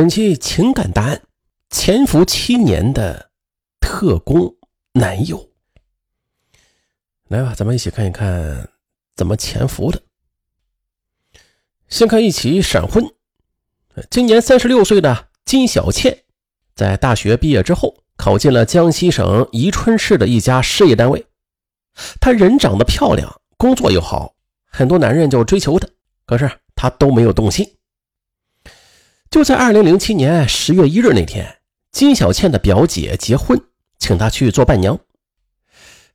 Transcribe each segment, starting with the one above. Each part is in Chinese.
本期情感答案：潜伏七年的特工男友。来吧，咱们一起看一看怎么潜伏的。先看一起闪婚。今年三十六岁的金小倩，在大学毕业之后，考进了江西省宜春市的一家事业单位。她人长得漂亮，工作又好，很多男人就追求她，可是她都没有动心。就在二零零七年十月一日那天，金小倩的表姐结婚，请她去做伴娘，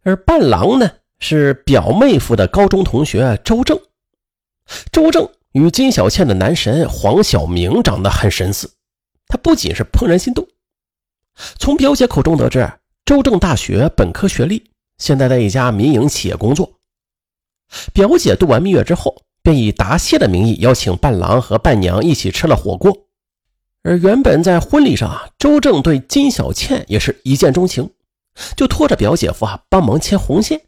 而伴郎呢是表妹夫的高中同学周正。周正与金小倩的男神黄晓明长得很神似，他不仅是怦然心动。从表姐口中得知，周正大学本科学历，现在在一家民营企业工作。表姐度完蜜月之后，便以答谢的名义邀请伴郎和伴娘一起吃了火锅。而原本在婚礼上啊，周正对金小倩也是一见钟情，就拖着表姐夫啊帮忙牵红线。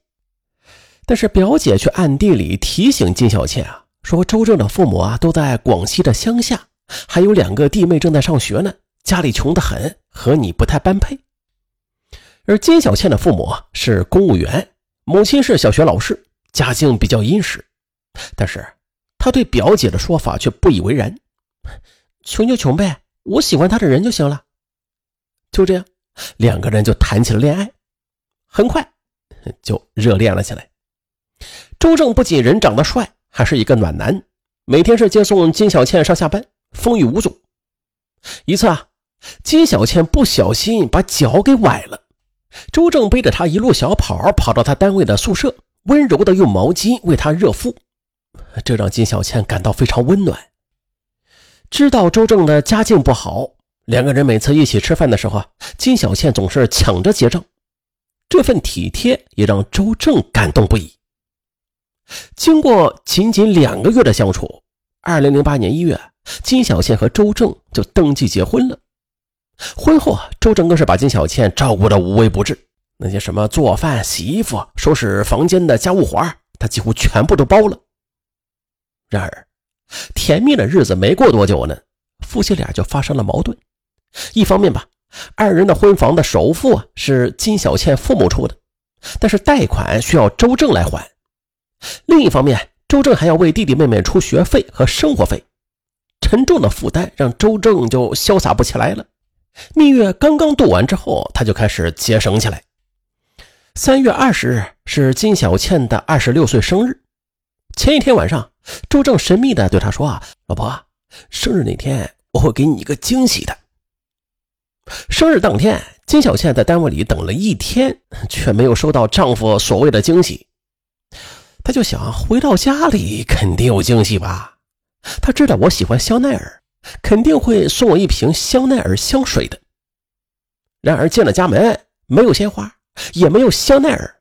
但是表姐却暗地里提醒金小倩啊，说周正的父母啊都在广西的乡下，还有两个弟妹正在上学呢，家里穷得很，和你不太般配。而金小倩的父母是公务员，母亲是小学老师，家境比较殷实，但是他对表姐的说法却不以为然，穷就穷呗。我喜欢他的人就行了，就这样，两个人就谈起了恋爱，很快就热恋了起来。周正不仅人长得帅，还是一个暖男，每天是接送金小倩上下班，风雨无阻。一次啊，金小倩不小心把脚给崴了，周正背着她一路小跑，跑到他单位的宿舍，温柔的用毛巾为她热敷，这让金小倩感到非常温暖。知道周正的家境不好，两个人每次一起吃饭的时候啊，金小倩总是抢着结账，这份体贴也让周正感动不已。经过仅仅两个月的相处，二零零八年一月，金小倩和周正就登记结婚了。婚后啊，周正更是把金小倩照顾的无微不至，那些什么做饭、洗衣服、收拾房间的家务活他几乎全部都包了。然而，甜蜜的日子没过多久呢，夫妻俩就发生了矛盾。一方面吧，二人的婚房的首付是金小倩父母出的，但是贷款需要周正来还；另一方面，周正还要为弟弟妹妹出学费和生活费，沉重的负担让周正就潇洒不起来了。蜜月刚刚度完之后，他就开始节省起来。三月二十日是金小倩的二十六岁生日。前一天晚上，周正神秘的对他说：“啊，老婆，生日那天我会给你一个惊喜的。”生日当天，金小倩在单位里等了一天，却没有收到丈夫所谓的惊喜。她就想回到家里肯定有惊喜吧？她知道我喜欢香奈儿，肯定会送我一瓶香奈儿香水的。然而进了家门，没有鲜花，也没有香奈儿。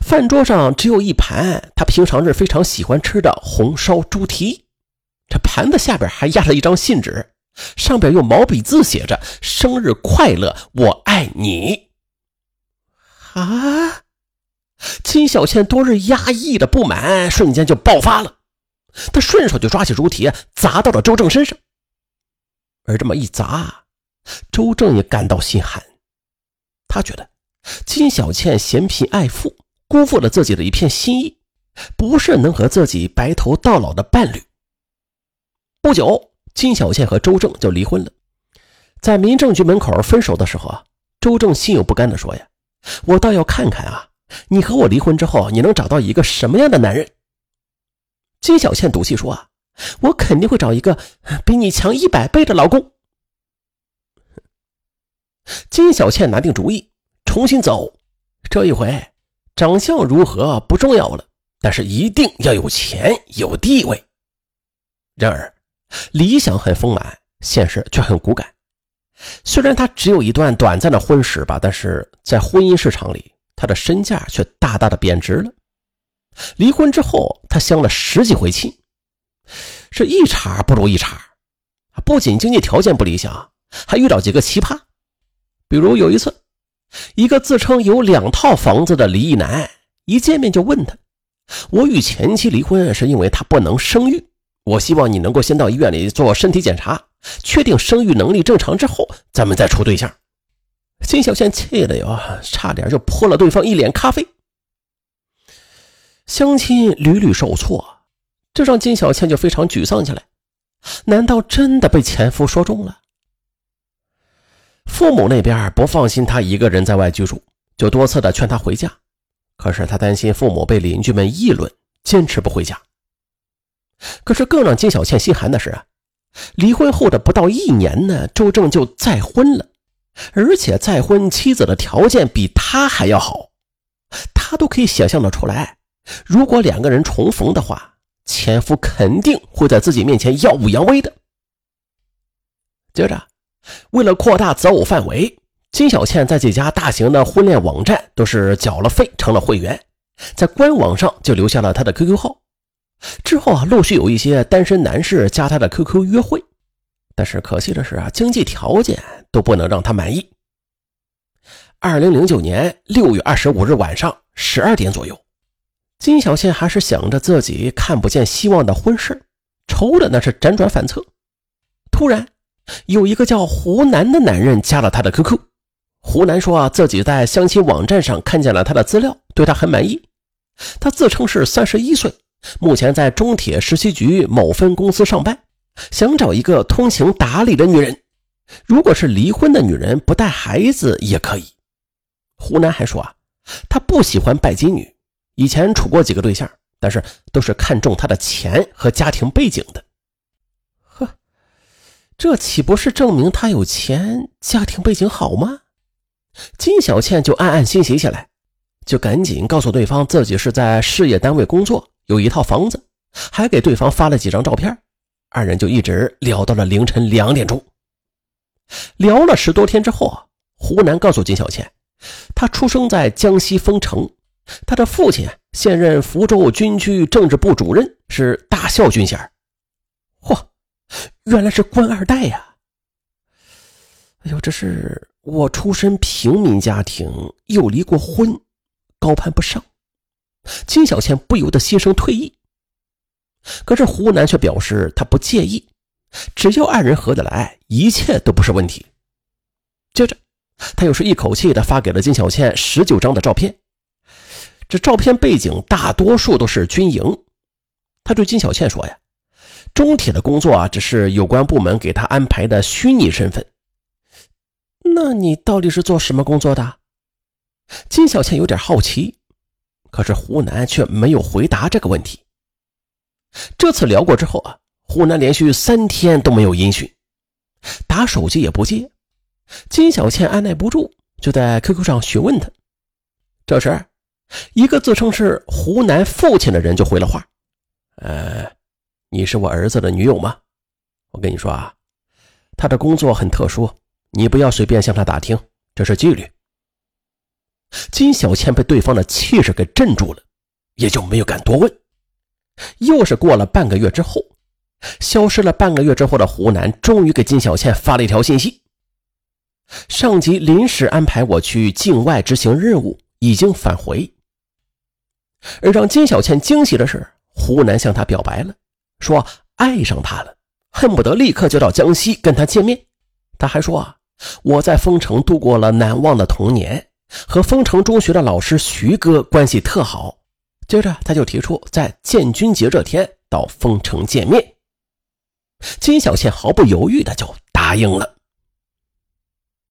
饭桌上只有一盘他平常日非常喜欢吃的红烧猪蹄，这盘子下边还压着一张信纸，上边用毛笔字写着“生日快乐，我爱你”。啊！金小倩多日压抑的不满瞬间就爆发了，她顺手就抓起猪蹄砸到了周正身上，而这么一砸，周正也感到心寒，他觉得金小倩嫌贫爱富。辜负了自己的一片心意，不是能和自己白头到老的伴侣。不久，金小倩和周正就离婚了。在民政局门口分手的时候啊，周正心有不甘地说：“呀，我倒要看看啊，你和我离婚之后，你能找到一个什么样的男人？”金小倩赌气说：“啊，我肯定会找一个比你强一百倍的老公。”金小倩拿定主意，重新走。这一回。长相如何不重要了，但是一定要有钱有地位。然而，理想很丰满，现实却很骨感。虽然他只有一段短暂的婚史吧，但是在婚姻市场里，他的身价却大大的贬值了。离婚之后，他相了十几回亲，是一茬不如一茬。不仅经济条件不理想，还遇到几个奇葩，比如有一次。一个自称有两套房子的离异男，一见面就问他：“我与前妻离婚是因为她不能生育，我希望你能够先到医院里做身体检查，确定生育能力正常之后，咱们再处对象。金小倩气的哟，差点就泼了对方一脸咖啡。相亲屡屡受挫，这让金小倩就非常沮丧起来。难道真的被前夫说中了？父母那边不放心他一个人在外居住，就多次的劝他回家。可是他担心父母被邻居们议论，坚持不回家。可是更让金小倩心寒的是啊，离婚后的不到一年呢，周正就再婚了。而且再婚妻子的条件比他还要好，他都可以想象的出来，如果两个人重逢的话，前夫肯定会在自己面前耀武扬威的。接着，为了扩大择偶范围，金小倩在几家大型的婚恋网站都是缴了费成了会员，在官网上就留下了他的 QQ 号。之后啊，陆续有一些单身男士加他的 QQ 约会。但是可惜的是啊，经济条件都不能让他满意。二零零九年六月二十五日晚上十二点左右，金小倩还是想着自己看不见希望的婚事，愁的那是辗转反侧。突然，有一个叫湖南的男人加了他的 QQ。湖南说啊，自己在相亲网站上看见了他的资料，对他很满意。他自称是三十一岁，目前在中铁十七局某分公司上班。想找一个通情达理的女人，如果是离婚的女人，不带孩子也可以。湖南还说啊，他不喜欢拜金女，以前处过几个对象，但是都是看中她的钱和家庭背景的。这岂不是证明他有钱，家庭背景好吗？金小倩就暗暗欣喜起来，就赶紧告诉对方自己是在事业单位工作，有一套房子，还给对方发了几张照片。二人就一直聊到了凌晨两点钟。聊了十多天之后，湖南告诉金小倩，他出生在江西丰城，他的父亲现任福州军区政治部主任，是大校军衔。嚯，原来是官二代呀！哎呦，这是我出身平民家庭，又离过婚，高攀不上。金小倩不由得心生退意。可是湖南却表示他不介意，只要二人合得来，一切都不是问题。接着，他又是一口气的发给了金小倩十九张的照片，这照片背景大多数都是军营。他对金小倩说：“呀，中铁的工作啊，只是有关部门给他安排的虚拟身份。那你到底是做什么工作的？”金小倩有点好奇，可是湖南却没有回答这个问题。这次聊过之后啊，湖南连续三天都没有音讯，打手机也不接。金小倩按耐不住，就在 QQ 上询问他。这时，一个自称是湖南父亲的人就回了话：“呃，你是我儿子的女友吗？我跟你说啊，他的工作很特殊，你不要随便向他打听，这是纪律。”金小倩被对方的气势给镇住了，也就没有敢多问。又是过了半个月之后，消失了半个月之后的湖南终于给金小倩发了一条信息：上级临时安排我去境外执行任务，已经返回。而让金小倩惊喜的是，湖南向她表白了，说爱上他了，恨不得立刻就到江西跟他见面。他还说啊，我在丰城度过了难忘的童年，和丰城中学的老师徐哥关系特好。接着，他就提出在建军节这天到丰城见面。金小倩毫不犹豫的就答应了。